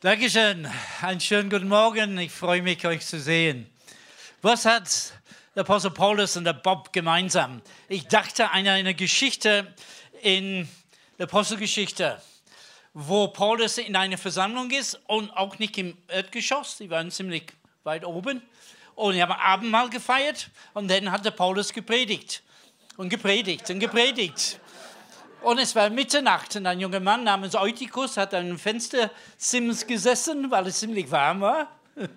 Dankeschön. Einen schönen guten Morgen. Ich freue mich, euch zu sehen. Was hat der Apostel Paulus und der Bob gemeinsam? Ich dachte an eine Geschichte in der Apostelgeschichte, wo Paulus in einer Versammlung ist und auch nicht im Erdgeschoss. Die waren ziemlich weit oben. Und die haben Abendmahl gefeiert und dann hat der Paulus gepredigt und gepredigt und gepredigt. Und es war Mitternacht und ein junger Mann namens Eutychus hat an einem Fenstersims gesessen, weil es ziemlich warm war.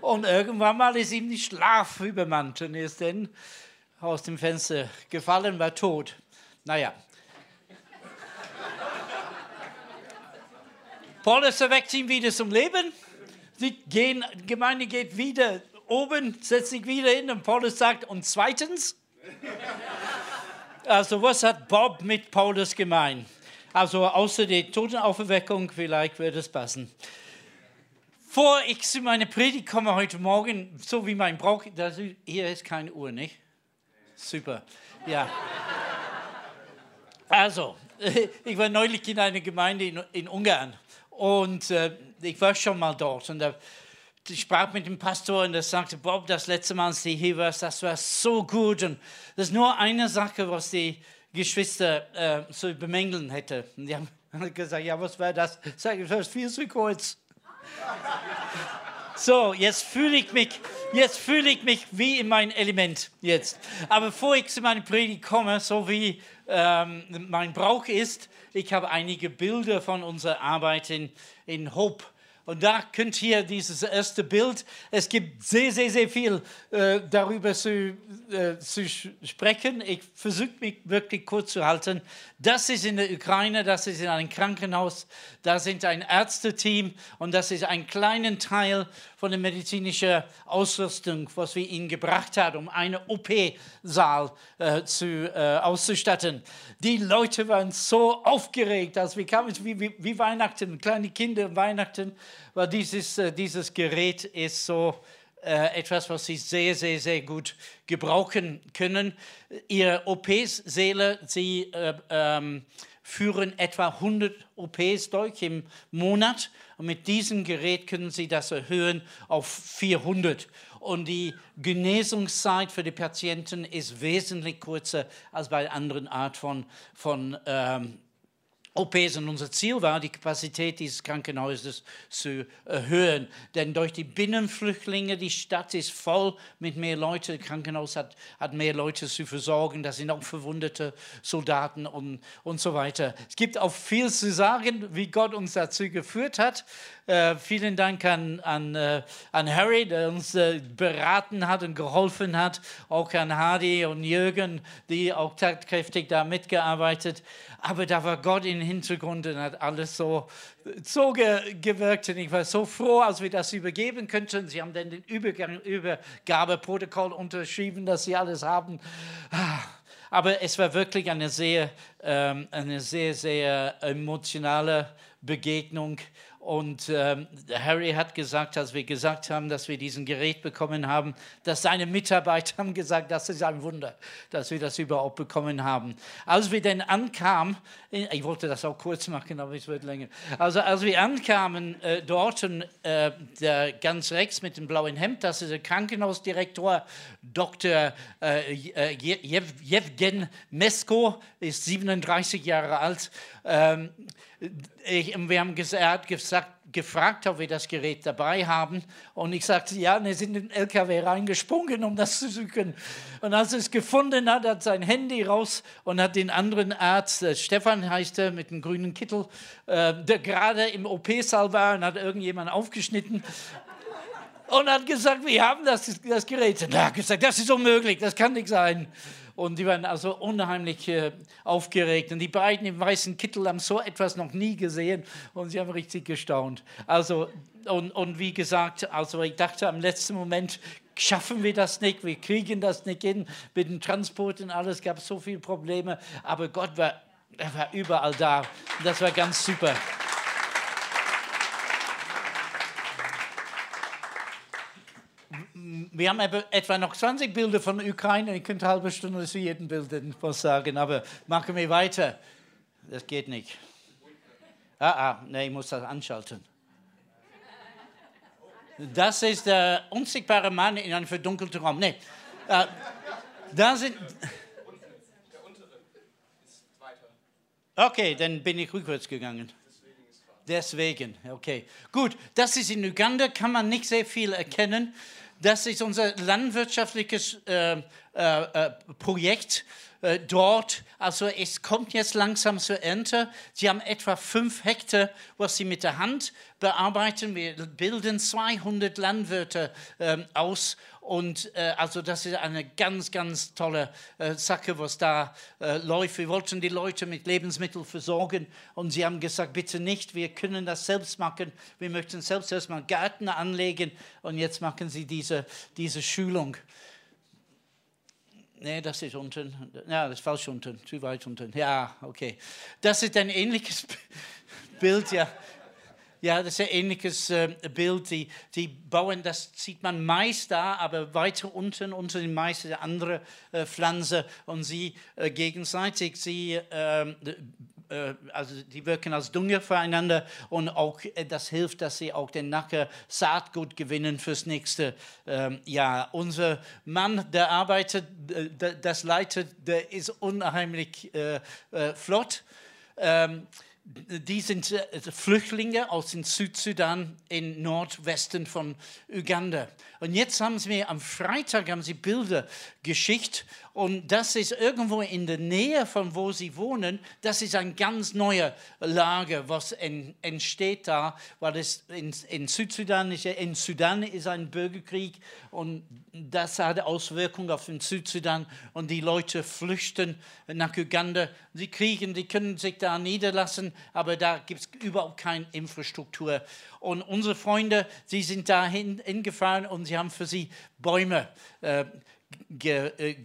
Und irgendwann mal ist ihm die Schlaf übermannt und er ist dann aus dem Fenster gefallen, war tot. Naja. Paulus erweckt ihn wieder zum Leben. Die Gemeinde geht wieder oben, setzt sich wieder hin und Paulus sagt, und zweitens, also was hat Bob mit Paulus gemein? Also außer der Totenauferweckung, vielleicht wird es passen. Vor ich zu meiner Predigt komme heute Morgen, so wie mein Brauch, das, hier ist keine Uhr, nicht? Super, ja. Also, ich war neulich in einer Gemeinde in, in Ungarn und äh, ich war schon mal dort und da ich sprach mit dem Pastor und er sagte, Bob, das letzte Mal, als du hier warst, das war so gut. Und das ist nur eine Sache, was die Geschwister äh, zu bemängeln hätte. Und die haben gesagt, ja, was war das? Sag ich, das ist viel zu kurz. So, jetzt fühle ich mich, jetzt fühle ich mich wie in mein Element jetzt. Aber bevor ich zu meiner Predigt komme, so wie ähm, mein Brauch ist, ich habe einige Bilder von unserer Arbeit in, in Hope und da könnt ihr dieses erste Bild, es gibt sehr, sehr, sehr viel äh, darüber zu, äh, zu sprechen. Ich versuche mich wirklich kurz zu halten. Das ist in der Ukraine, das ist in einem Krankenhaus, da sind ein Ärzteteam und das ist ein kleiner Teil von der medizinischen Ausrüstung, was wir ihnen gebracht haben, um einen OP-Saal äh, zu, äh, auszustatten. Die Leute waren so aufgeregt, als wir kamen, wie, wie, wie Weihnachten, kleine Kinder Weihnachten, weil dieses, äh, dieses Gerät ist so äh, etwas, was sie sehr, sehr, sehr gut gebrauchen können. Ihre OP-Säle, sie äh, ähm, führen etwa 100 OPs durch im Monat und mit diesem Gerät können Sie das erhöhen auf 400. Und die Genesungszeit für die Patienten ist wesentlich kürzer als bei anderen Art von, von ähm, OPs und unser Ziel war, die Kapazität dieses Krankenhauses zu erhöhen. Denn durch die Binnenflüchtlinge, die Stadt ist voll mit mehr Leuten, das Krankenhaus hat, hat mehr Leute zu versorgen, da sind auch verwundete Soldaten und, und so weiter. Es gibt auch viel zu sagen, wie Gott uns dazu geführt hat. Äh, vielen Dank an, an, äh, an Harry, der uns äh, beraten hat und geholfen hat, auch an Hardy und Jürgen, die auch tatkräftig da mitgearbeitet aber da war Gott im Hintergrund und hat alles so, so ge gewirkt. Und ich war so froh, als wir das übergeben könnten. Sie haben dann den Übergang, Übergabeprotokoll unterschrieben, dass sie alles haben. Ah, aber es war wirklich eine sehr, ähm, eine sehr, sehr emotionale Begegnung. Und ähm, Harry hat gesagt, als wir gesagt haben, dass wir diesen Gerät bekommen haben, dass seine Mitarbeiter haben gesagt, das ist ein Wunder, dass wir das überhaupt bekommen haben. Als wir dann ankamen, ich wollte das auch kurz machen, aber es wird länger. Also als wir ankamen äh, dort, und, äh, der ganz rechts mit dem blauen Hemd, das ist der Krankenhausdirektor Dr. Äh, Jevgen Mesko, ist 37 Jahre alt. Ähm, ich, wir haben gesagt, gesagt, gefragt, ob wir das Gerät dabei haben. Und ich sagte, ja, er ist in den LKW reingesprungen, um das zu suchen. Und als er es gefunden hat, hat sein Handy raus und hat den anderen Arzt, äh, Stefan heißt er, mit dem grünen Kittel, äh, der gerade im OP-Saal war und hat irgendjemand aufgeschnitten und hat gesagt, wir haben das, das Gerät. Und er hat gesagt, das ist unmöglich, das kann nicht sein. Und die waren also unheimlich äh, aufgeregt. Und die beiden im weißen Kittel haben so etwas noch nie gesehen und sie haben richtig gestaunt. Also, und, und wie gesagt, also ich dachte am letzten Moment, schaffen wir das nicht, wir kriegen das nicht hin mit dem Transport und alles, gab so viele Probleme. Aber Gott war, er war überall da. Das war ganz super. Wir haben etwa noch 20 Bilder von der Ukraine. Ich könnte eine halbe Stunde zu jedem Bild etwas sagen, aber machen wir weiter. Das geht nicht. Ah, ah, nee, ich muss das anschalten. Das ist der unsichtbare Mann in einem verdunkelten Raum. Nee. Äh, da sind. Okay, dann bin ich rückwärts gegangen. Deswegen, okay. Gut, das ist in Uganda, kann man nicht sehr viel erkennen. Das ist unser landwirtschaftliches äh, äh, äh Projekt äh, dort. Also es kommt jetzt langsam zur Ernte. Sie haben etwa fünf Hektar, was sie mit der Hand bearbeiten. Wir bilden 200 Landwirte ähm, aus und äh, also das ist eine ganz, ganz tolle äh, Sache, was da äh, läuft. Wir wollten die Leute mit Lebensmitteln versorgen und sie haben gesagt, bitte nicht, wir können das selbst machen. Wir möchten selbst erstmal Gärten anlegen und jetzt machen sie diese, diese Schulung. Nee, das ist unten. Ja, das ist falsch unten, zu weit unten. Ja, okay. Das ist ein ähnliches Bild, ja. Ja, das ist ein ähnliches äh, Bild. Die, die bauen, das sieht man meist da, aber weiter unten, unter den meisten andere äh, Pflanzen und sie äh, gegenseitig, sie ähm, äh, also die wirken als Dünger füreinander und auch äh, das hilft, dass sie auch den Nacken Saatgut gewinnen fürs nächste ähm, Jahr. Unser Mann, der arbeitet, das leitet, der ist unheimlich äh, flott. Ähm, die sind Flüchtlinge aus dem Südsudan im Nordwesten von Uganda. Und jetzt haben sie mir am Freitag haben sie Bilder geschickt und das ist irgendwo in der Nähe von wo sie wohnen. Das ist ein ganz neuer Lager, was en, entsteht da, weil es in, in Südsudan ist, in Sudan ist ein Bürgerkrieg und das hat Auswirkungen auf den Südsudan und die Leute flüchten nach Uganda. Sie kriegen, die können sich da niederlassen, aber da gibt es überhaupt keine Infrastruktur. Und unsere Freunde, sie sind da hingefahren und sie haben für sie Bäume äh,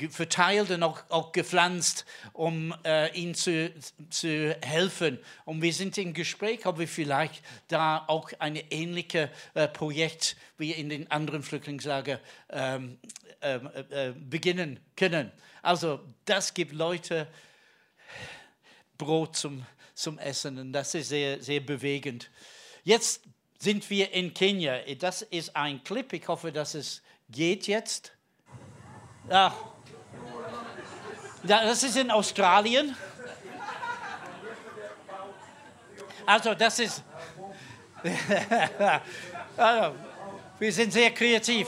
verteilt und auch, auch gepflanzt, um äh, ihnen zu, zu helfen. Und wir sind im Gespräch, ob wir vielleicht da auch ein ähnliches äh, Projekt wie in den anderen Flüchtlingslagern ähm, ähm, äh, äh, beginnen können. Also das gibt Leute Brot zum, zum Essen und das ist sehr, sehr bewegend. Jetzt sind wir in Kenia. Das ist ein Clip. Ich hoffe, dass es geht jetzt. Ja. Das ist in Australien. Also das ist... also, wir sind sehr kreativ.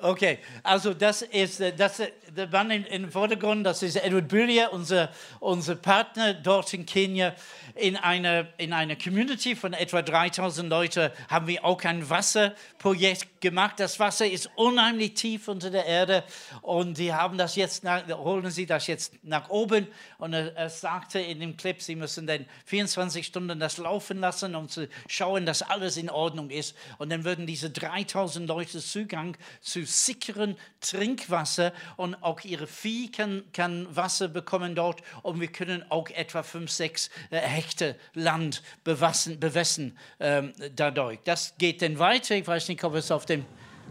Okay, also das ist das, der Mann im Vordergrund, das ist Edward Birrier, unser, unser Partner dort in Kenia in einer, in einer Community von etwa 3000 Leuten haben wir auch ein Wasserprojekt gemacht. Das Wasser ist unheimlich tief unter der Erde und die haben das jetzt, nach, holen sie das jetzt nach oben. Und er, er sagte in dem Clip, sie müssen dann 24 Stunden das laufen lassen, um zu schauen, dass alles in Ordnung ist. Und dann würden diese 3000 Leute Zugang zu sicheren Trinkwasser und auch ihre Vieh kann, kann Wasser bekommen dort und wir können auch etwa 5, 6 äh, Hechte Land bewassen, bewässern ähm, dadurch. Das geht dann weiter. Ich weiß nicht, ob es auf dem,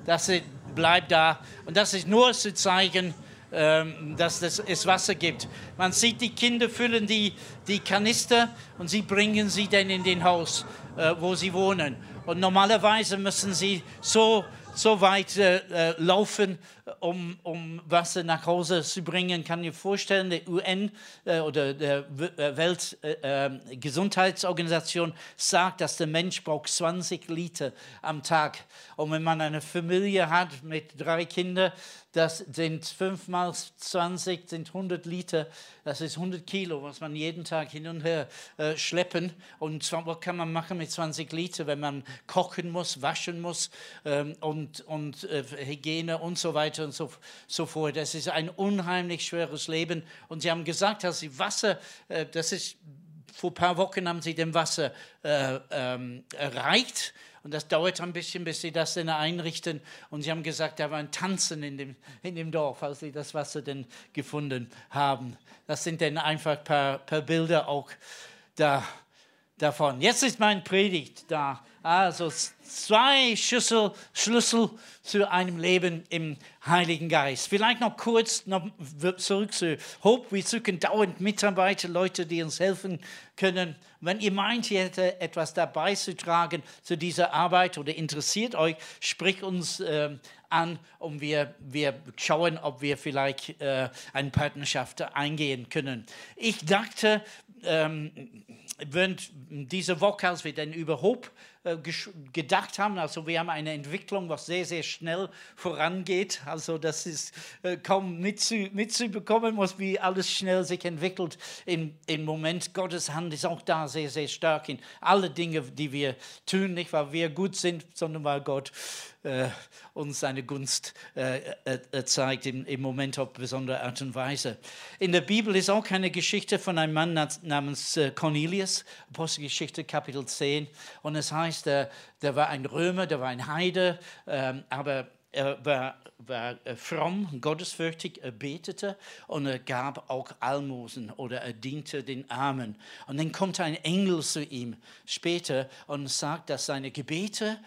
das bleibt da. Und das ist nur zu zeigen, ähm, dass es Wasser gibt. Man sieht, die Kinder füllen die, die Kanister und sie bringen sie dann in den Haus, äh, wo sie wohnen. Und normalerweise müssen sie so so weit äh, laufen, um, um Wasser nach Hause zu bringen. Kann ich vorstellen, der UN äh, oder der äh, Weltgesundheitsorganisation äh, sagt, dass der Mensch braucht 20 Liter am Tag. Und wenn man eine Familie hat mit drei Kindern, das sind 5 mal 20, sind 100 Liter. Das ist 100 Kilo, was man jeden Tag hin und her äh, schleppen. Und zwar, was kann man machen mit 20 Liter, wenn man kochen muss, waschen muss ähm, und, und äh, Hygiene und so weiter und so, so fort. Das ist ein unheimlich schweres Leben. Und Sie haben gesagt, dass Sie Wasser, äh, das ist, vor ein paar Wochen haben Sie dem Wasser äh, ähm, erreicht. Und das dauert ein bisschen, bis sie das dann einrichten. Und sie haben gesagt, da war ein Tanzen in dem, in dem Dorf, als sie das Wasser dann gefunden haben. Das sind dann einfach ein paar, paar Bilder auch da, davon. Jetzt ist mein Predigt da. Also zwei Schlüssel, Schlüssel zu einem Leben im Heiligen Geist. Vielleicht noch kurz noch zurück zu Hope. Wir suchen dauernd Mitarbeiter, Leute, die uns helfen können. Wenn ihr meint, ihr hättet etwas dabei zu tragen zu dieser Arbeit oder interessiert euch, spricht uns äh, an und wir, wir schauen, ob wir vielleicht äh, eine Partnerschaft eingehen können. Ich dachte, ähm, während dieser Woche, als wir dann über Hope äh, gedacht haben. Also wir haben eine Entwicklung, was sehr, sehr schnell vorangeht. Also das ist äh, kaum mitzubekommen, was wie alles schnell sich entwickelt. Im, Im Moment Gottes Hand ist auch da sehr, sehr stark in alle Dinge, die wir tun, nicht weil wir gut sind, sondern weil Gott äh, uns seine Gunst äh, äh, zeigt, im, im, Moment auf besondere Art und Weise. In der Bibel ist auch eine Geschichte von einem Mann namens Cornelius, Apostelgeschichte Kapitel 10. Und es heißt, der, der war ein Römer, der war ein Heide, ähm, aber er war, war äh, fromm, gottesfürchtig, er betete und er gab auch Almosen oder er diente den Armen. Und dann kommt ein Engel zu ihm später und sagt, dass seine Gebete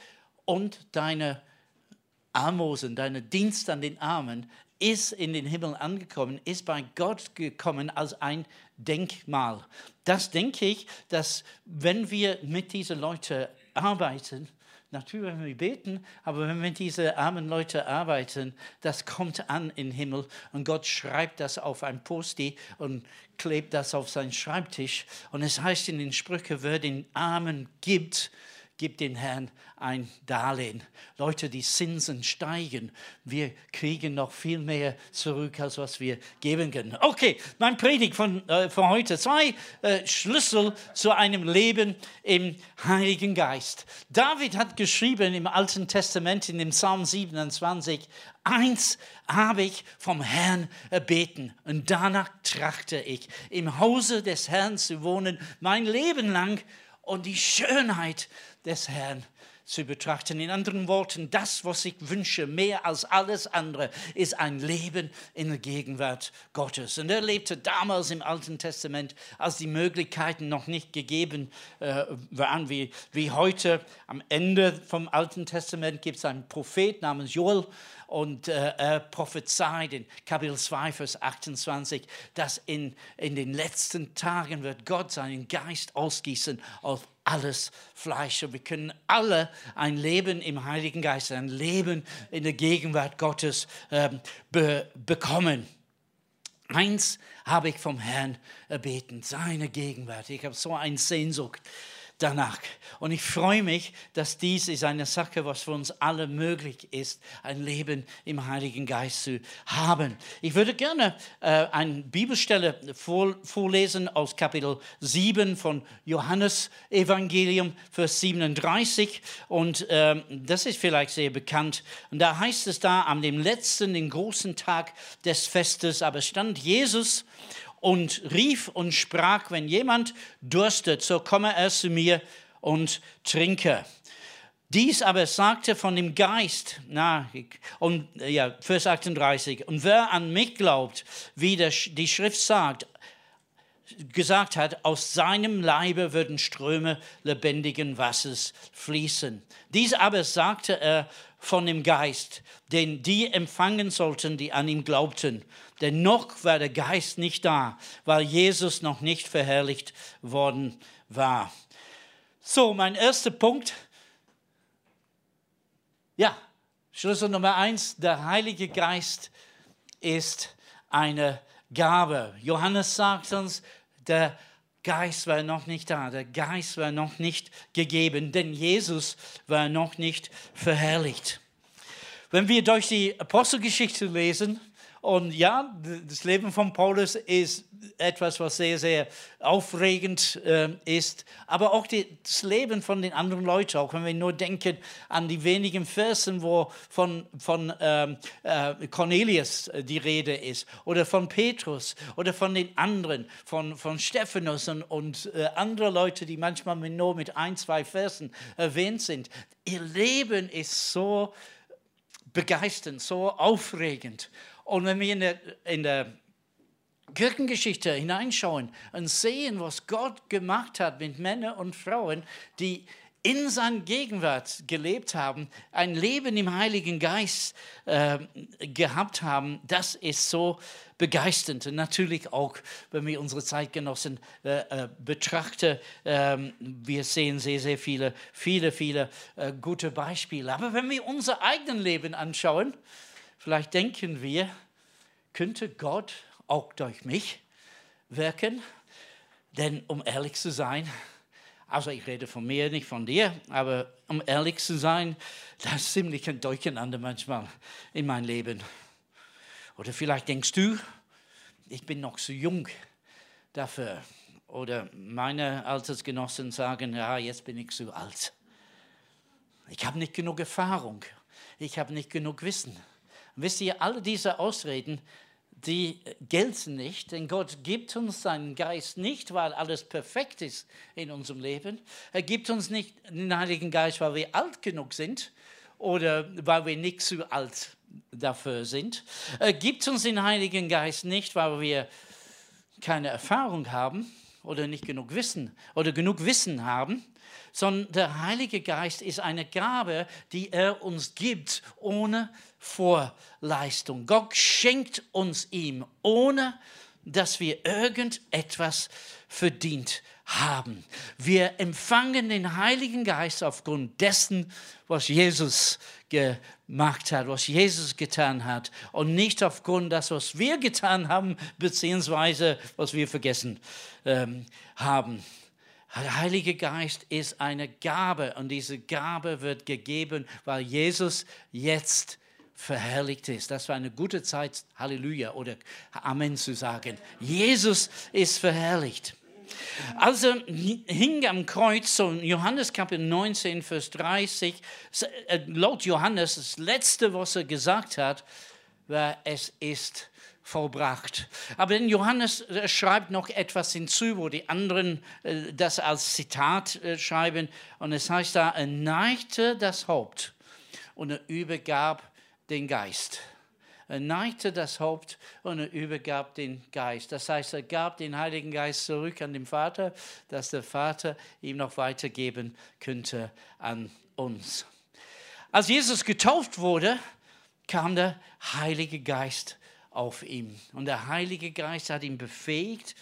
und deine Almosen, deine Dienst an den Armen ist in den Himmel angekommen, ist bei Gott gekommen als ein Denkmal. Das denke ich, dass wenn wir mit diesen Leuten arbeiten, natürlich wenn wir beten, aber wenn wir mit diesen armen Leuten arbeiten, das kommt an im Himmel und Gott schreibt das auf ein Posti und klebt das auf seinen Schreibtisch. Und es heißt in den Sprüchen, wer den Armen gibt, gibt den Herrn ein Darlehen. Leute, die Zinsen steigen. Wir kriegen noch viel mehr zurück, als was wir geben können. Okay, mein Predigt von, äh, von heute. Zwei äh, Schlüssel zu einem Leben im Heiligen Geist. David hat geschrieben im Alten Testament, in dem Psalm 27, Eins habe ich vom Herrn erbeten und danach trachte ich, im Hause des Herrn zu wohnen, mein Leben lang und die Schönheit des Herrn zu betrachten. In anderen Worten, das, was ich wünsche, mehr als alles andere, ist ein Leben in der Gegenwart Gottes. Und er lebte damals im Alten Testament, als die Möglichkeiten noch nicht gegeben äh, waren wie, wie heute. Am Ende vom Alten Testament gibt es einen Prophet namens Joel und äh, er prophezeit in Kapitel 2, Vers 28, dass in, in den letzten Tagen wird Gott seinen Geist ausgießen auf alles Fleisch. Und wir können alle ein Leben im Heiligen Geist, ein Leben in der Gegenwart Gottes äh, be bekommen. Eins habe ich vom Herrn erbeten, seine Gegenwart. Ich habe so eine Sehnsucht danach. Und ich freue mich, dass dies ist eine Sache, was für uns alle möglich ist, ein Leben im Heiligen Geist zu haben. Ich würde gerne äh, eine Bibelstelle vor, vorlesen aus Kapitel 7 von Johannes Evangelium, Vers 37. Und äh, das ist vielleicht sehr bekannt. Und da heißt es da, an dem letzten, den großen Tag des Festes, aber stand Jesus und rief und sprach, wenn jemand durstet, so komme er zu mir und trinke. Dies aber sagte von dem Geist, na, und, ja, Vers 38, und wer an mich glaubt, wie die Schrift sagt, gesagt hat, aus seinem Leibe würden Ströme lebendigen Wassers fließen. Dies aber sagte er von dem Geist, den die empfangen sollten, die an ihm glaubten. Denn noch war der Geist nicht da, weil Jesus noch nicht verherrlicht worden war. So, mein erster Punkt. Ja, Schlüssel Nummer eins, der Heilige Geist ist eine Gabe. Johannes sagt uns, der Geist war noch nicht da, der Geist war noch nicht gegeben, denn Jesus war noch nicht verherrlicht. Wenn wir durch die Apostelgeschichte lesen, und ja, das Leben von Paulus ist etwas, was sehr, sehr aufregend äh, ist, aber auch die, das Leben von den anderen Leuten, auch wenn wir nur denken an die wenigen Versen, wo von, von ähm, äh, Cornelius äh, die Rede ist, oder von Petrus, oder von den anderen, von, von Stephanus und, und äh, andere Leute, die manchmal nur mit ein, zwei Versen erwähnt sind. Ihr Leben ist so begeisternd, so aufregend. Und wenn wir in der, in der Kirchengeschichte hineinschauen und sehen, was Gott gemacht hat mit Männern und Frauen, die in seiner Gegenwart gelebt haben, ein Leben im Heiligen Geist äh, gehabt haben, das ist so begeisternd. Und natürlich auch, wenn wir unsere Zeitgenossen äh, äh, betrachten, ähm, wir sehen sehr, sehr viele, viele, viele äh, gute Beispiele. Aber wenn wir unser eigenes Leben anschauen, vielleicht denken wir, könnte Gott auch durch mich wirken? Denn um ehrlich zu sein, also ich rede von mir, nicht von dir, aber um ehrlich zu sein, das ist ziemlich ein Durcheinander manchmal in meinem Leben. Oder vielleicht denkst du, ich bin noch zu jung dafür. Oder meine Altersgenossen sagen, ja, jetzt bin ich zu alt. Ich habe nicht genug Erfahrung. Ich habe nicht genug Wissen. Wisst ihr, alle diese Ausreden, die gelten nicht, denn Gott gibt uns seinen Geist nicht, weil alles perfekt ist in unserem Leben. Er gibt uns nicht den Heiligen Geist, weil wir alt genug sind oder weil wir nicht zu alt dafür sind. Er gibt uns den Heiligen Geist nicht, weil wir keine Erfahrung haben oder nicht genug Wissen oder genug Wissen haben, sondern der Heilige Geist ist eine Gabe, die er uns gibt ohne Vorleistung. Gott schenkt uns ihm, ohne dass wir irgendetwas verdient haben. Wir empfangen den Heiligen Geist aufgrund dessen, was Jesus gemacht hat, was Jesus getan hat und nicht aufgrund das, was wir getan haben, beziehungsweise was wir vergessen ähm, haben. Der Heilige Geist ist eine Gabe und diese Gabe wird gegeben, weil Jesus jetzt verherrlicht ist. Das war eine gute Zeit, Halleluja oder Amen zu sagen. Jesus ist verherrlicht. Als er hing am Kreuz, so Johannes Kapitel 19, Vers 30, äh, laut Johannes, das letzte, was er gesagt hat, war, es ist vollbracht. Aber denn Johannes äh, schreibt noch etwas hinzu, wo die anderen äh, das als Zitat schreiben. Und es heißt da, er neigte das Haupt und er übergab den Geist. Er neigte das Haupt und er übergab den Geist. Das heißt, er gab den Heiligen Geist zurück an den Vater, dass der Vater ihm noch weitergeben könnte an uns. Als Jesus getauft wurde, kam der Heilige Geist auf ihn. Und der Heilige Geist hat ihn befähigt,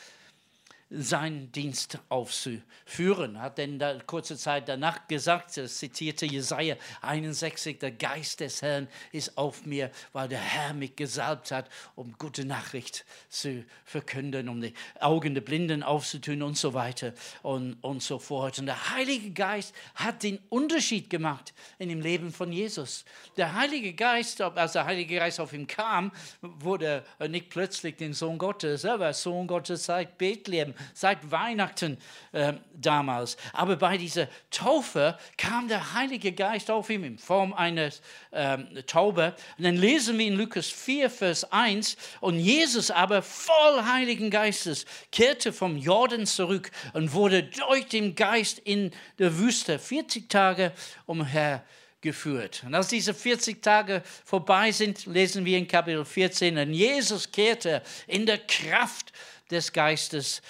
seinen Dienst aufzuführen. Hat denn da kurze Zeit danach gesagt, er zitierte Jesaja 61, der Geist des Herrn ist auf mir, weil der Herr mich gesalbt hat, um gute Nachricht zu verkünden, um die Augen der Blinden aufzutun und so weiter und, und so fort. Und der Heilige Geist hat den Unterschied gemacht in dem Leben von Jesus. Der Heilige Geist, als der Heilige Geist auf ihn kam, wurde er nicht plötzlich den Sohn Gottes, er war Sohn Gottes seit Bethlehem seit Weihnachten äh, damals. Aber bei dieser Taufe kam der Heilige Geist auf ihm in Form eines ähm, Taube. Und dann lesen wir in Lukas 4, Vers 1, und Jesus aber voll Heiligen Geistes kehrte vom Jordan zurück und wurde durch den Geist in der Wüste 40 Tage umher geführt. Und als diese 40 Tage vorbei sind, lesen wir in Kapitel 14, und Jesus kehrte in der Kraft des Geistes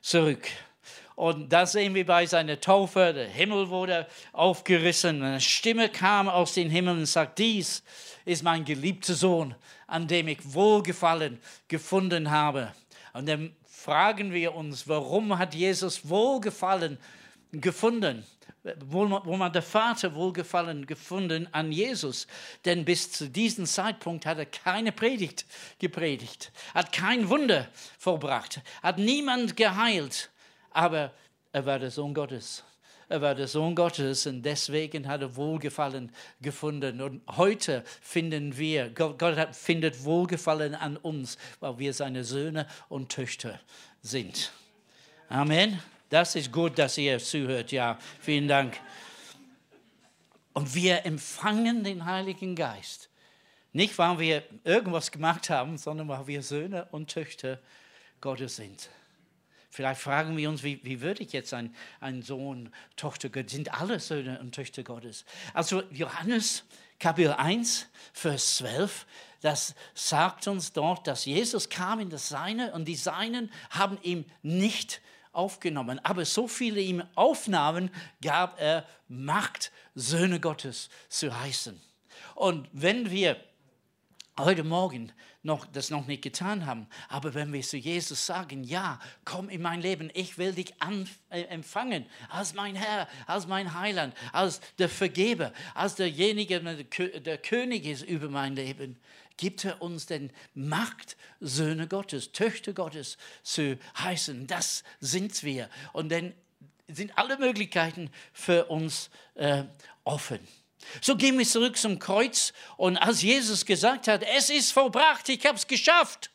zurück. Und da sehen wir bei seiner Taufe, der Himmel wurde aufgerissen, eine Stimme kam aus dem Himmel und sagt, dies ist mein geliebter Sohn, an dem ich Wohlgefallen gefunden habe. Und dann fragen wir uns, warum hat Jesus Wohlgefallen gefunden? Wo man, wo man der Vater wohlgefallen gefunden an Jesus. Denn bis zu diesem Zeitpunkt hat er keine Predigt gepredigt, hat kein Wunder vollbracht, hat niemand geheilt, aber er war der Sohn Gottes. Er war der Sohn Gottes und deswegen hat er Wohlgefallen gefunden. Und heute finden wir, Gott, Gott findet Wohlgefallen an uns, weil wir seine Söhne und Töchter sind. Amen. Das ist gut, dass ihr zuhört. Ja, vielen Dank. Und wir empfangen den Heiligen Geist. Nicht, weil wir irgendwas gemacht haben, sondern weil wir Söhne und Töchter Gottes sind. Vielleicht fragen wir uns, wie, wie würde ich jetzt ein, ein Sohn, Tochter Gottes, sind alle Söhne und Töchter Gottes. Also Johannes Kapitel 1, Vers 12, das sagt uns dort, dass Jesus kam in das Seine und die Seinen haben ihm nicht aufgenommen. Aber so viele ihm aufnahmen, gab er Macht, Söhne Gottes zu heißen. Und wenn wir heute Morgen noch, das noch nicht getan haben. Aber wenn wir zu Jesus sagen, ja, komm in mein Leben, ich will dich äh, empfangen als mein Herr, als mein Heiland, als der Vergeber, als derjenige, der, der König ist über mein Leben, gibt er uns denn Macht, Söhne Gottes, Töchter Gottes zu heißen. Das sind wir. Und dann sind alle Möglichkeiten für uns äh, offen. So gehen wir zurück zum Kreuz und als Jesus gesagt hat, es ist vollbracht, ich habe es geschafft,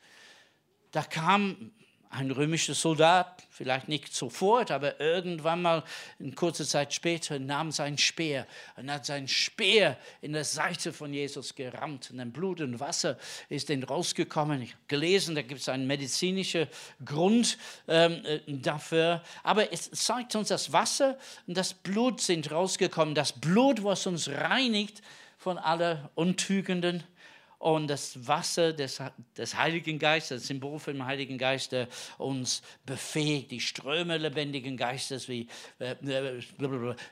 da kam ein römischer Soldat, vielleicht nicht sofort, aber irgendwann mal, in kurzer Zeit später, nahm sein Speer und hat sein Speer in der Seite von Jesus gerammt. Und dann Blut und Wasser ist dann rausgekommen. Ich habe gelesen, da gibt es einen medizinischen Grund ähm, äh, dafür. Aber es zeigt uns, das Wasser und das Blut sind rausgekommen. Das Blut, was uns reinigt von aller Untügenden und das Wasser des, des Heiligen Geistes, das Symbol vom Heiligen Geist, der uns befähigt, die Ströme lebendigen Geistes, wie äh,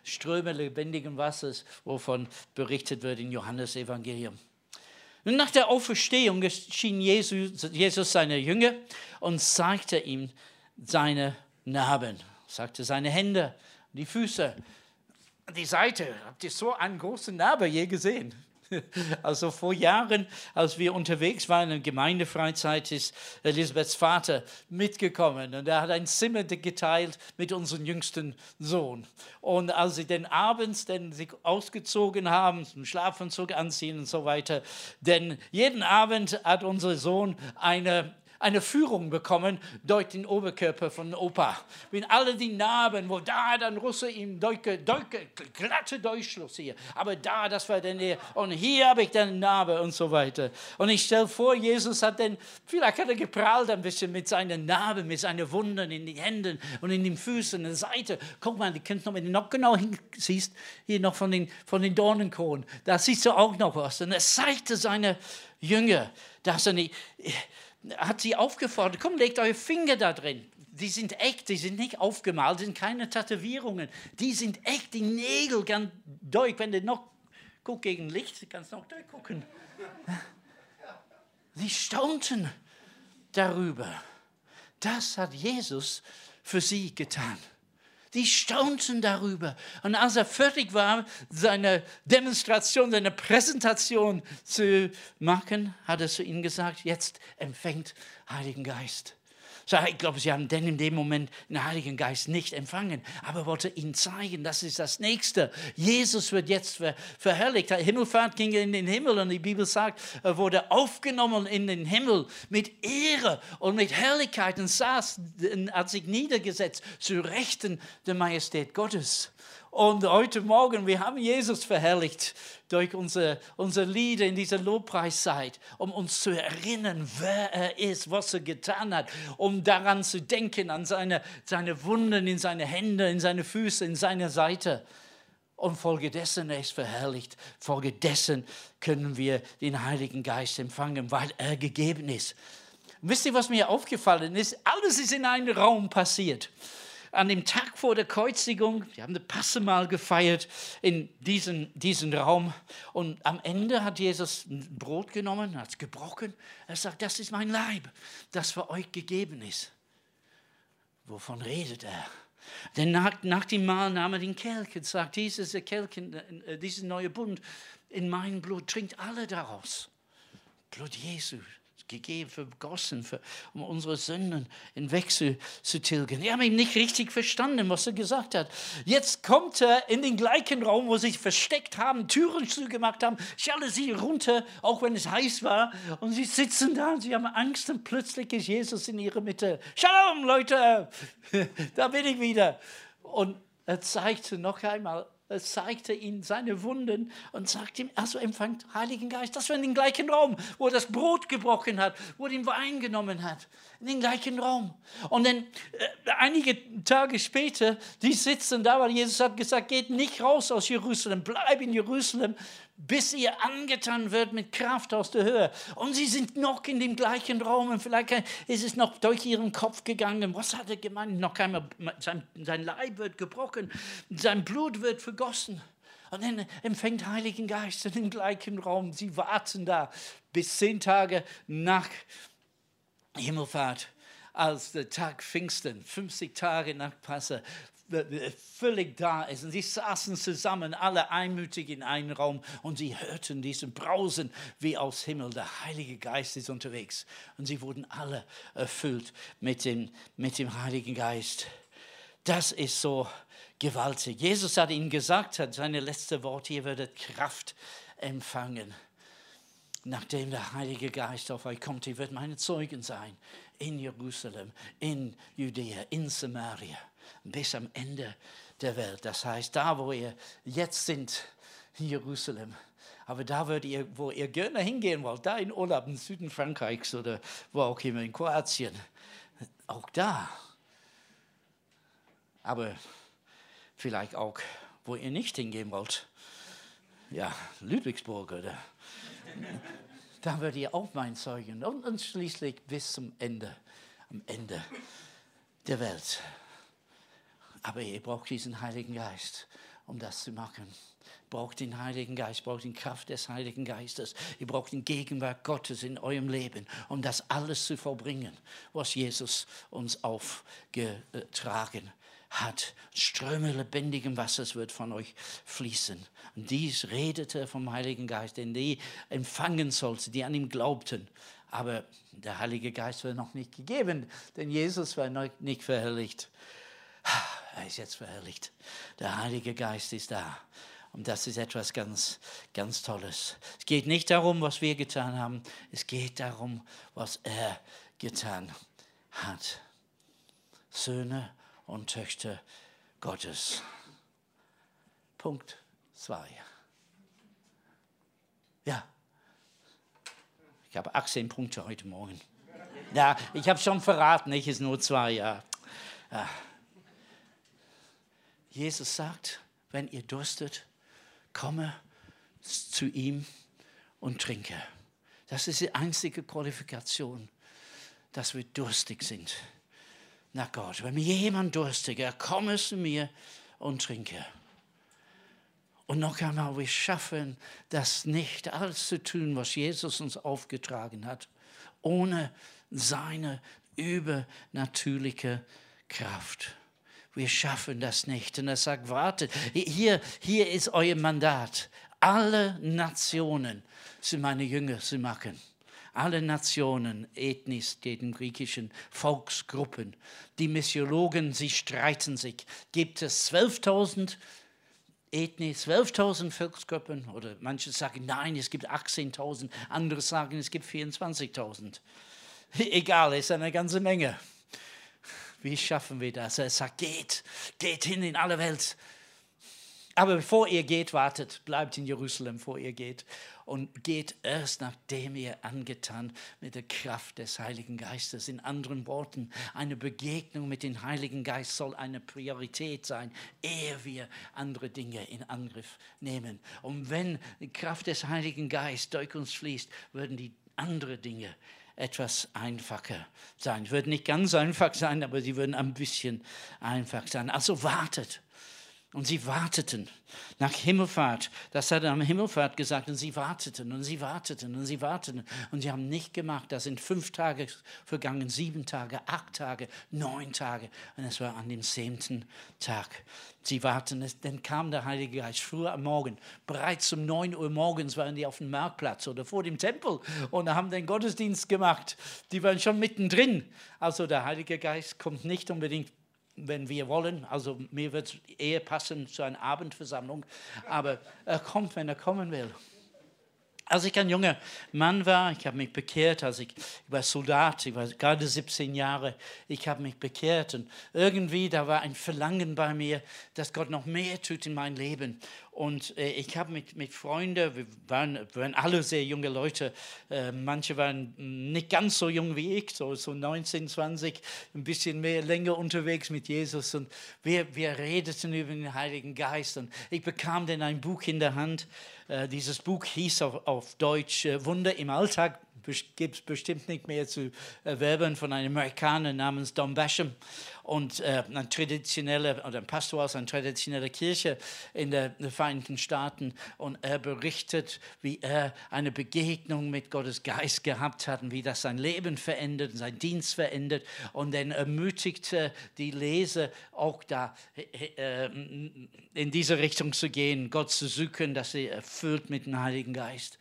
Ströme lebendigen Wassers, wovon berichtet wird in Johannes Evangelium. Und nach der Auferstehung erschien Jesus, Jesus seine Jünger und zeigte ihm seine Narben, sagte seine Hände, die Füße, die Seite. Habt ihr so eine große Narbe je gesehen? Also vor Jahren, als wir unterwegs waren in Gemeindefreizeit, ist Elisabeths Vater mitgekommen und er hat ein Zimmer geteilt mit unserem jüngsten Sohn. Und als sie dann abends dann sich ausgezogen haben, einen Schlafanzug anziehen und so weiter, denn jeden Abend hat unser Sohn eine eine Führung bekommen durch den Oberkörper von Opa. Mit alle die Narben, wo da dann Russe ihm deutsche, deutsche, glatte Durchschluss hier, aber da, das war dann der, und hier habe ich dann eine Narbe und so weiter. Und ich stelle vor, Jesus hat dann, vielleicht hat er geprahlt ein bisschen mit seinen Narben, mit seinen Wunden in den Händen und in den Füßen, in der Seite. Guck mal, die könnt noch, wenn du noch genau siehst, hier noch von den, von den Dornenkronen, da siehst du auch noch was. Und er zeigte seine Jünger, dass er nicht, hat sie aufgefordert, komm, legt eure Finger da drin. Die sind echt, die sind nicht aufgemalt, sind keine Tätowierungen. Die sind echt, die Nägel ganz durch. Wenn du noch guck gegen Licht, kannst du noch durchgucken. Sie staunten darüber. Das hat Jesus für sie getan. Die staunten darüber. Und als er fertig war, seine Demonstration, seine Präsentation zu machen, hat er zu ihnen gesagt, jetzt empfängt Heiligen Geist. Ich glaube, sie haben denn in dem Moment den Heiligen Geist nicht empfangen, aber wollte ihnen zeigen, das ist das Nächste. Jesus wird jetzt ver verherrlicht. Himmelfahrt ging in den Himmel und die Bibel sagt, er wurde aufgenommen in den Himmel mit Ehre und mit Herrlichkeit und saß, hat sich niedergesetzt zu Rechten der Majestät Gottes. Und heute Morgen, wir haben Jesus verherrlicht durch unsere, unsere Lieder in dieser Lobpreiszeit, um uns zu erinnern, wer er ist, was er getan hat, um daran zu denken, an seine, seine Wunden in seine Hände, in seine Füße, in seine Seite. Und folgedessen er ist verherrlicht. Folgedessen können wir den Heiligen Geist empfangen, weil er gegeben ist. Wisst ihr, was mir aufgefallen ist? Alles ist in einem Raum passiert an dem Tag vor der Kreuzigung, wir haben das Passemal gefeiert in diesen, diesen Raum. Und am Ende hat Jesus ein Brot genommen, hat es gebrochen. Er sagt, das ist mein Leib, das für euch gegeben ist. Wovon redet er? Denn nach, nach dem Mahl nahm er den Kelch und sagt, dieses Kelch, äh, dieses neue Bund in mein Blut, trinkt alle daraus. Blut Jesu, gegeben, vergossen, für, um unsere Sünden hinweg zu, tilgen. Die haben ihn nicht richtig verstanden, was er gesagt hat. Jetzt kommt er in den gleichen Raum, wo sie sich versteckt haben, Türen zugemacht haben, schalle sie runter, auch wenn es heiß war, und sie sitzen da und sie haben Angst und plötzlich ist Jesus in ihrer Mitte. Shalom, Leute, da bin ich wieder. Und er zeigte noch einmal, zeigte ihm seine Wunden und sagte ihm, also empfangt Heiligen Geist. Das war in dem gleichen Raum, wo er das Brot gebrochen hat, wo er den Wein genommen hat. in den gleichen Raum. Und dann äh, einige Tage später, die sitzen da, weil Jesus hat gesagt, geht nicht raus aus Jerusalem, bleib in Jerusalem, bis ihr angetan wird mit Kraft aus der Höhe. Und sie sind noch in dem gleichen Raum und vielleicht ist es noch durch ihren Kopf gegangen. Was hat er gemeint? Noch einmal, sein, sein Leib wird gebrochen, sein Blut wird vergossen. Und dann empfängt Heiligen Geist in dem gleichen Raum. Sie warten da bis zehn Tage nach Himmelfahrt, als der Tag Pfingsten, 50 Tage nach Passa, völlig da ist. Und sie saßen zusammen, alle einmütig in einem Raum und sie hörten diesen Brausen wie aus Himmel. Der Heilige Geist ist unterwegs. Und sie wurden alle erfüllt mit dem, mit dem Heiligen Geist. Das ist so gewaltig. Jesus hat ihnen gesagt, hat seine letzte Worte, ihr werdet Kraft empfangen. Nachdem der Heilige Geist auf euch kommt, ihr werdet meine Zeugen sein in Jerusalem, in Judäa, in Samaria bis am Ende der Welt. Das heißt, da, wo ihr jetzt sind, in Jerusalem, aber da, wo ihr, wo ihr gerne hingehen wollt, da in Urlaub im Süden Frankreichs oder wo auch immer, in Kroatien, auch da. Aber vielleicht auch, wo ihr nicht hingehen wollt. Ja, Ludwigsburg oder. da werdet ihr auch mein Zeugen und schließlich bis zum Ende, am Ende der Welt. Aber ihr braucht diesen Heiligen Geist, um das zu machen. Ihr braucht den Heiligen Geist, braucht die Kraft des Heiligen Geistes. Ihr braucht die Gegenwart Gottes in eurem Leben, um das alles zu vollbringen, was Jesus uns aufgetragen hat. Ströme lebendigem Wassers wird von euch fließen. Und dies redete vom Heiligen Geist, den die empfangen sollten, die an ihm glaubten. Aber der Heilige Geist war noch nicht gegeben, denn Jesus war noch nicht verherrlicht. Er ist jetzt verherrlicht. Der Heilige Geist ist da. Und das ist etwas ganz, ganz Tolles. Es geht nicht darum, was wir getan haben. Es geht darum, was er getan hat. Söhne und Töchter Gottes. Punkt 2. Ja. Ich habe 18 Punkte heute Morgen. Ja, ich habe schon verraten, ich ist nur zwei, ja. ja. Jesus sagt, wenn ihr durstet, komme zu ihm und trinke. Das ist die einzige Qualifikation, dass wir durstig sind nach Gott. Wenn mir jemand durstig ist, komme zu mir und trinke. Und noch einmal, wir schaffen das nicht, alles zu tun, was Jesus uns aufgetragen hat, ohne seine übernatürliche Kraft. Wir schaffen das nicht. Und er sagt, wartet, hier, hier ist euer Mandat. Alle Nationen sind meine Jünger zu machen. Alle Nationen, Ethnis steht im Griechischen, Volksgruppen. Die Missiologen, sie streiten sich. Gibt es 12.000 Ethnis, 12.000 Volksgruppen? Oder manche sagen, nein, es gibt 18.000. Andere sagen, es gibt 24.000. Egal, es ist eine ganze Menge. Wie schaffen wir das? Er sagt, geht, geht hin in alle Welt. Aber bevor ihr geht, wartet, bleibt in Jerusalem, bevor ihr geht. Und geht erst, nachdem ihr angetan mit der Kraft des Heiligen Geistes. In anderen Worten, eine Begegnung mit dem Heiligen Geist soll eine Priorität sein, ehe wir andere Dinge in Angriff nehmen. Und wenn die Kraft des Heiligen Geistes durch uns fließt, würden die anderen Dinge etwas einfacher sein. Wird nicht ganz einfach sein, aber sie würden ein bisschen einfach sein. Also wartet. Und sie warteten nach Himmelfahrt. Das hat er am Himmelfahrt gesagt. Und sie warteten und sie warteten und sie warteten. Und sie haben nicht gemacht. Da sind fünf Tage vergangen, sieben Tage, acht Tage, neun Tage. Und es war an dem zehnten Tag. Sie warten, dann kam der Heilige Geist früh am Morgen. Bereits um neun Uhr morgens waren die auf dem Marktplatz oder vor dem Tempel und haben den Gottesdienst gemacht. Die waren schon mittendrin. Also der Heilige Geist kommt nicht unbedingt wenn wir wollen. Also mir wird es eher passen zu einer Abendversammlung, aber er kommt, wenn er kommen will. Als ich ein junger Mann war, ich habe mich bekehrt, als ich, ich war Soldat, ich war gerade 17 Jahre, ich habe mich bekehrt und irgendwie da war ein Verlangen bei mir, dass Gott noch mehr tut in meinem Leben. Und äh, ich habe mit, mit Freunden, wir waren, waren alle sehr junge Leute, äh, manche waren nicht ganz so jung wie ich, so, so 19, 20, ein bisschen mehr länger unterwegs mit Jesus. Und wir, wir redeten über den Heiligen Geist. Und ich bekam dann ein Buch in der Hand. Äh, dieses Buch hieß auf, auf Deutsch äh, Wunder im Alltag gibt es bestimmt nicht mehr zu erwerben von einem Amerikaner namens Don Basham. Und äh, ein traditioneller oder ein Pastor aus einer traditionellen Kirche in den Vereinigten Staaten. Und er berichtet, wie er eine Begegnung mit Gottes Geist gehabt hat und wie das sein Leben verändert, sein Dienst verändert. Und dann ermutigte die Leser auch da äh, in diese Richtung zu gehen, Gott zu suchen, dass sie erfüllt mit dem Heiligen Geist.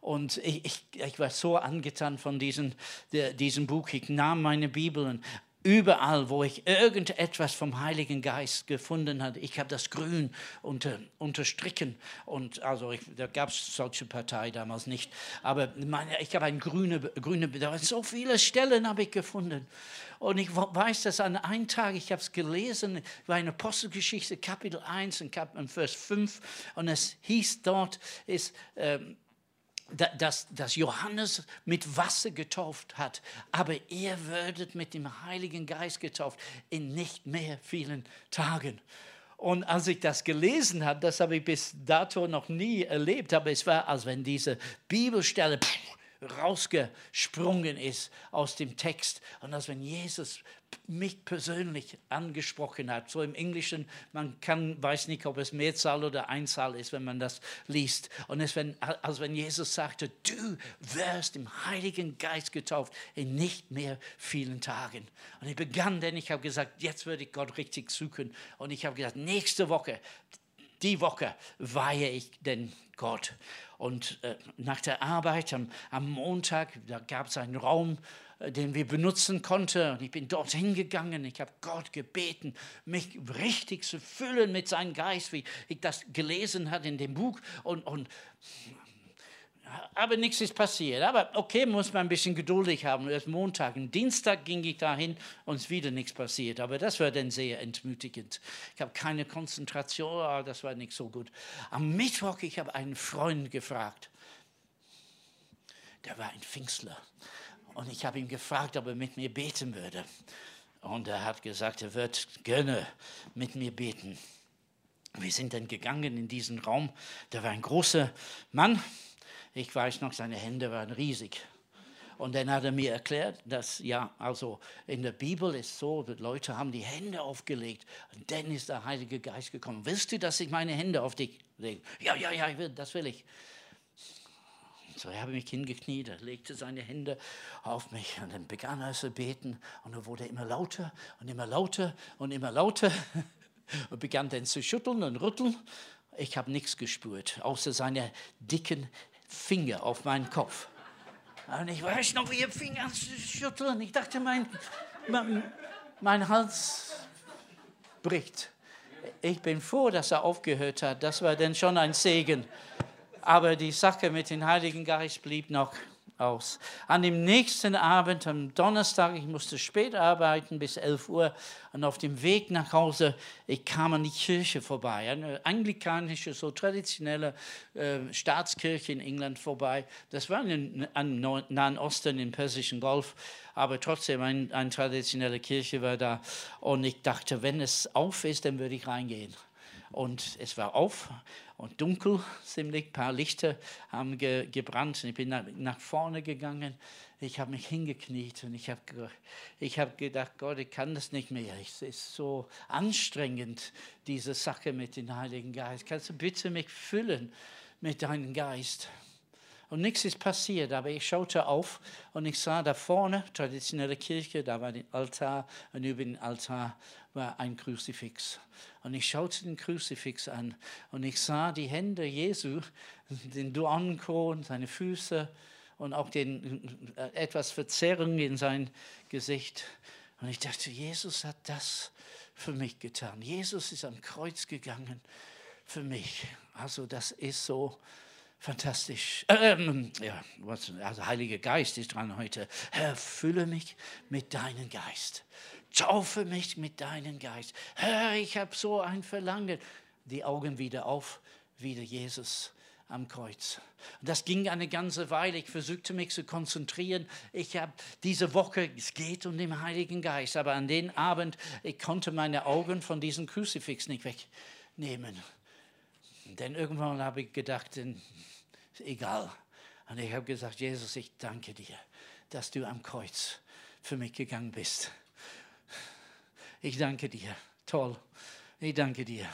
Und ich, ich, ich, war so angetan von diesem, diesem Buch. Ich nahm meine Bibel und überall, wo ich irgendetwas vom Heiligen Geist gefunden habe, ich habe das grün unter, unterstrichen. Und also ich, da gab es solche Partei damals nicht. Aber meine, ich habe ein grüne, grüne, da so viele Stellen habe ich gefunden. Und ich weiß, dass an einem Tag, ich habe es gelesen, war eine Apostelgeschichte, Kapitel 1 und Vers 5. Und es hieß dort, ist, ähm, dass, dass Johannes mit Wasser getauft hat, aber ihr werdet mit dem Heiligen Geist getauft in nicht mehr vielen Tagen. Und als ich das gelesen habe, das habe ich bis dato noch nie erlebt, aber es war, als wenn diese Bibelstelle rausgesprungen ist aus dem Text und als wenn Jesus mich persönlich angesprochen hat. So im Englischen, man kann, weiß nicht, ob es Mehrzahl oder Einzahl ist, wenn man das liest. Und es wenn, als wenn Jesus sagte, du wirst im Heiligen Geist getauft in nicht mehr vielen Tagen. Und ich begann, denn ich habe gesagt, jetzt würde ich Gott richtig suchen. Und ich habe gesagt, nächste Woche, die Woche weihe ich den Gott. Und äh, nach der Arbeit am, am Montag, da gab es einen Raum, äh, den wir benutzen konnten. Und ich bin dorthin gegangen. Ich habe Gott gebeten, mich richtig zu füllen mit seinem Geist, wie ich das gelesen habe in dem Buch. Und, und aber nichts ist passiert. Aber okay, muss man ein bisschen geduldig haben. Erst Montag und Dienstag ging ich dahin und es wieder nichts passiert. Aber das war dann sehr entmutigend. Ich habe keine Konzentration, ah, das war nicht so gut. Am Mittwoch, ich habe einen Freund gefragt. Der war ein Pfingstler. Und ich habe ihn gefragt, ob er mit mir beten würde. Und er hat gesagt, er wird gerne mit mir beten. Wir sind dann gegangen in diesen Raum. Da war ein großer Mann, ich weiß noch, seine Hände waren riesig. Und dann hat er mir erklärt, dass ja, also in der Bibel ist so, die Leute haben die Hände aufgelegt und dann ist der Heilige Geist gekommen. Willst du, dass ich meine Hände auf dich lege? Ja, ja, ja, will, das will ich. So, er habe mich hingekniet, er legte seine Hände auf mich und dann begann er zu beten und er wurde immer lauter und immer lauter und immer lauter und begann dann zu schütteln und rütteln. Ich habe nichts gespürt, außer seine dicken Finger auf meinen Kopf. Und ich weiß noch, wie er fing an zu schütteln. Ich dachte, mein, mein, mein Hals bricht. Ich bin froh, dass er aufgehört hat. Das war dann schon ein Segen. Aber die Sache mit dem Heiligen Geist blieb noch aus. An dem nächsten Abend, am Donnerstag, ich musste spät arbeiten bis 11 Uhr und auf dem Weg nach Hause, ich kam an die Kirche vorbei, eine anglikanische, so traditionelle äh, Staatskirche in England vorbei. Das war in, am Nahen Osten, im Persischen Golf, aber trotzdem ein, eine traditionelle Kirche war da. Und ich dachte, wenn es auf ist, dann würde ich reingehen. Und es war auf und dunkel, ziemlich. Ein paar Lichter haben ge, gebrannt. Ich bin nach, nach vorne gegangen. Ich habe mich hingekniet und ich habe ich hab gedacht, Gott, ich kann das nicht mehr. Es ist so anstrengend, diese Sache mit dem Heiligen Geist. Kannst du bitte mich füllen mit deinem Geist? Und nichts ist passiert, aber ich schaute auf und ich sah da vorne, traditionelle Kirche, da war der Altar und über den Altar war ein Kruzifix. Und ich schaute den Kruzifix an und ich sah die Hände Jesu, den Dornenkron, seine Füße und auch den, äh, etwas Verzerrung in sein Gesicht. Und ich dachte, Jesus hat das für mich getan. Jesus ist am Kreuz gegangen für mich. Also das ist so Fantastisch. Ähm, ja, also Heiliger Geist ist dran heute. Herr, fülle mich mit deinem Geist. Taufe mich mit deinem Geist. Herr, ich habe so ein Verlangen. Die Augen wieder auf, wieder Jesus am Kreuz. Das ging eine ganze Weile. Ich versuchte mich zu konzentrieren. Ich habe diese Woche, es geht um den Heiligen Geist, aber an den Abend, ich konnte meine Augen von diesem Kruzifix nicht wegnehmen. Denn irgendwann habe ich gedacht, egal. Und ich habe gesagt, Jesus, ich danke dir, dass du am Kreuz für mich gegangen bist. Ich danke dir. Toll. Ich danke dir.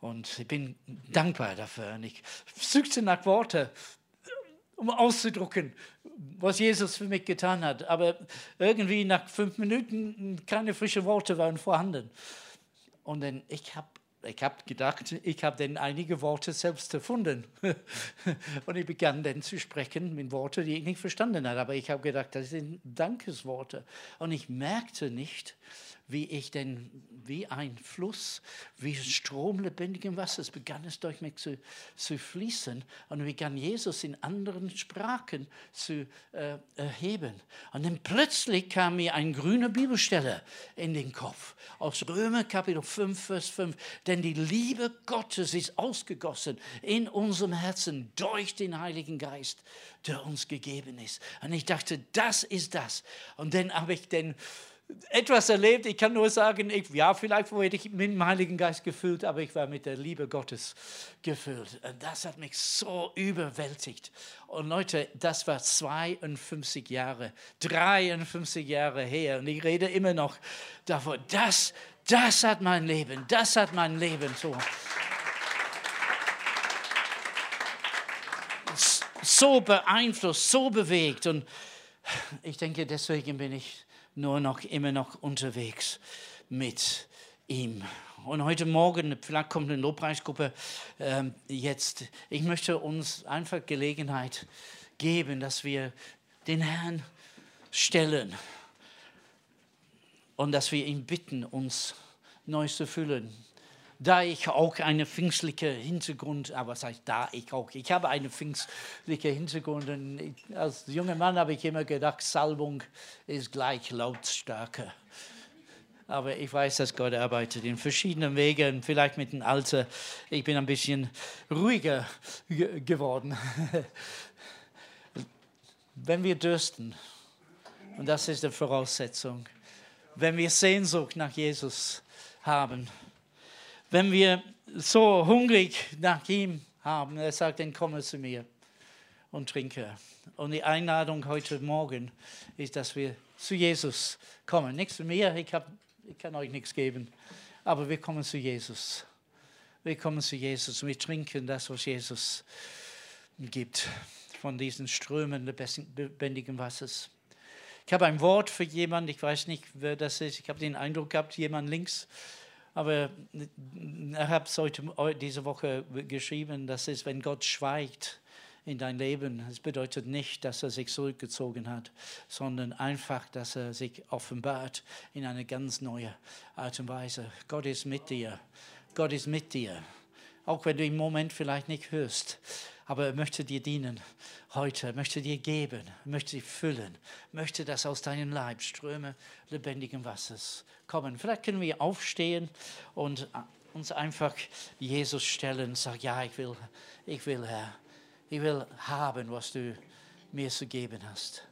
Und ich bin dankbar dafür. Und ich suchte nach Worten, um auszudrücken, was Jesus für mich getan hat. Aber irgendwie nach fünf Minuten keine frischen Worte waren vorhanden. Und dann, ich habe ich hab gedacht, ich habe dann einige Worte selbst erfunden. Und ich begann dann zu sprechen mit Worten, die ich nicht verstanden habe. Aber ich habe gedacht, das sind Dankesworte. Und ich merkte nicht, wie ich denn, wie ein Fluss, wie ein Strom lebendigen Wassers, begann es durch mich zu, zu fließen und begann Jesus in anderen Sprachen zu äh, erheben. Und dann plötzlich kam mir ein grüner Bibelstelle in den Kopf, aus Römer Kapitel 5, Vers 5. Denn die Liebe Gottes ist ausgegossen in unserem Herzen durch den Heiligen Geist, der uns gegeben ist. Und ich dachte, das ist das. Und dann habe ich den etwas erlebt. Ich kann nur sagen, ich, ja, vielleicht wurde ich mit dem Heiligen Geist gefüllt, aber ich war mit der Liebe Gottes gefüllt. Und das hat mich so überwältigt. Und Leute, das war 52 Jahre, 53 Jahre her. Und ich rede immer noch davon. Das, das hat mein Leben, das hat mein Leben so. So beeinflusst, so bewegt. Und ich denke, deswegen bin ich nur noch immer noch unterwegs mit ihm. Und heute Morgen, vielleicht kommt eine Lobpreisgruppe äh, jetzt. Ich möchte uns einfach Gelegenheit geben, dass wir den Herrn stellen und dass wir ihn bitten, uns neu zu füllen da ich auch einen pfingstlichen Hintergrund, aber was heißt da ich auch? Ich habe einen pfingstlichen Hintergrund und ich, als junger Mann habe ich immer gedacht, Salbung ist gleich Lautstärke. Aber ich weiß, dass Gott arbeitet in verschiedenen Wegen, vielleicht mit dem Alter. Ich bin ein bisschen ruhiger geworden. Wenn wir dürsten, und das ist die Voraussetzung, wenn wir Sehnsucht nach Jesus haben, wenn wir so hungrig nach ihm haben, er sagt, dann komme zu mir und trinke. Und die Einladung heute Morgen ist, dass wir zu Jesus kommen. Nicht zu mir, ich, hab, ich kann euch nichts geben, aber wir kommen zu Jesus. Wir kommen zu Jesus und wir trinken das, was Jesus gibt, von diesen Strömen lebendigen Wassers. Ich habe ein Wort für jemanden, ich weiß nicht, wer das ist. Ich habe den Eindruck gehabt, jemand links aber ich habe es heute, diese Woche geschrieben, dass es, wenn Gott schweigt in dein Leben, es bedeutet nicht, dass er sich zurückgezogen hat, sondern einfach, dass er sich offenbart in eine ganz neue Art und Weise. Gott ist mit dir. Gott ist mit dir. Auch wenn du im Moment vielleicht nicht hörst aber er möchte dir dienen heute, möchte dir geben, möchte dich füllen, möchte, dass aus deinem Leib Ströme lebendigen Wassers kommen. Vielleicht können wir aufstehen und uns einfach Jesus stellen und sagen, ja, ich will, ich will, Herr, ich will haben, was du mir zu geben hast.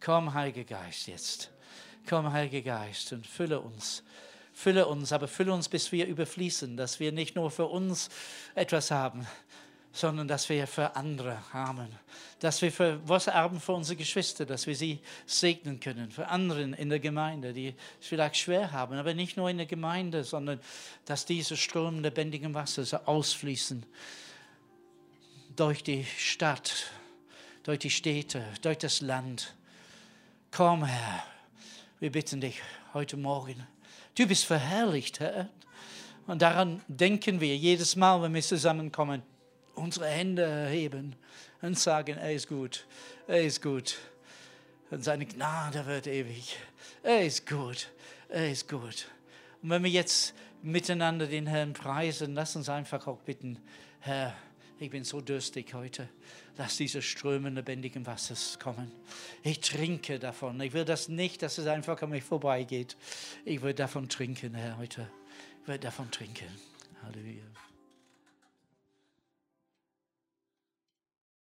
Komm, Heiliger Geist, jetzt. Komm, Heiliger Geist, und fülle uns. Fülle uns, aber fülle uns, bis wir überfließen, dass wir nicht nur für uns etwas haben, sondern dass wir für andere haben. Dass wir für was erben für unsere Geschwister, dass wir sie segnen können. Für andere in der Gemeinde, die es vielleicht schwer haben, aber nicht nur in der Gemeinde, sondern dass diese Strom lebendigen Wassers ausfließen durch die Stadt, durch die Städte, durch das Land. Komm, Herr, wir bitten dich heute Morgen. Du bist verherrlicht, Herr. Und daran denken wir jedes Mal, wenn wir zusammenkommen unsere Hände erheben und sagen, er ist gut, er ist gut. Und seine Gnade wird ewig. Er ist gut, er ist gut. Und wenn wir jetzt miteinander den Herrn preisen, lass uns einfach auch bitten, Herr, ich bin so durstig heute. Lass diese Ströme lebendigen Wassers kommen. Ich trinke davon. Ich will das nicht, dass es einfach an mich vorbeigeht. Ich will davon trinken, Herr, heute. Ich will davon trinken.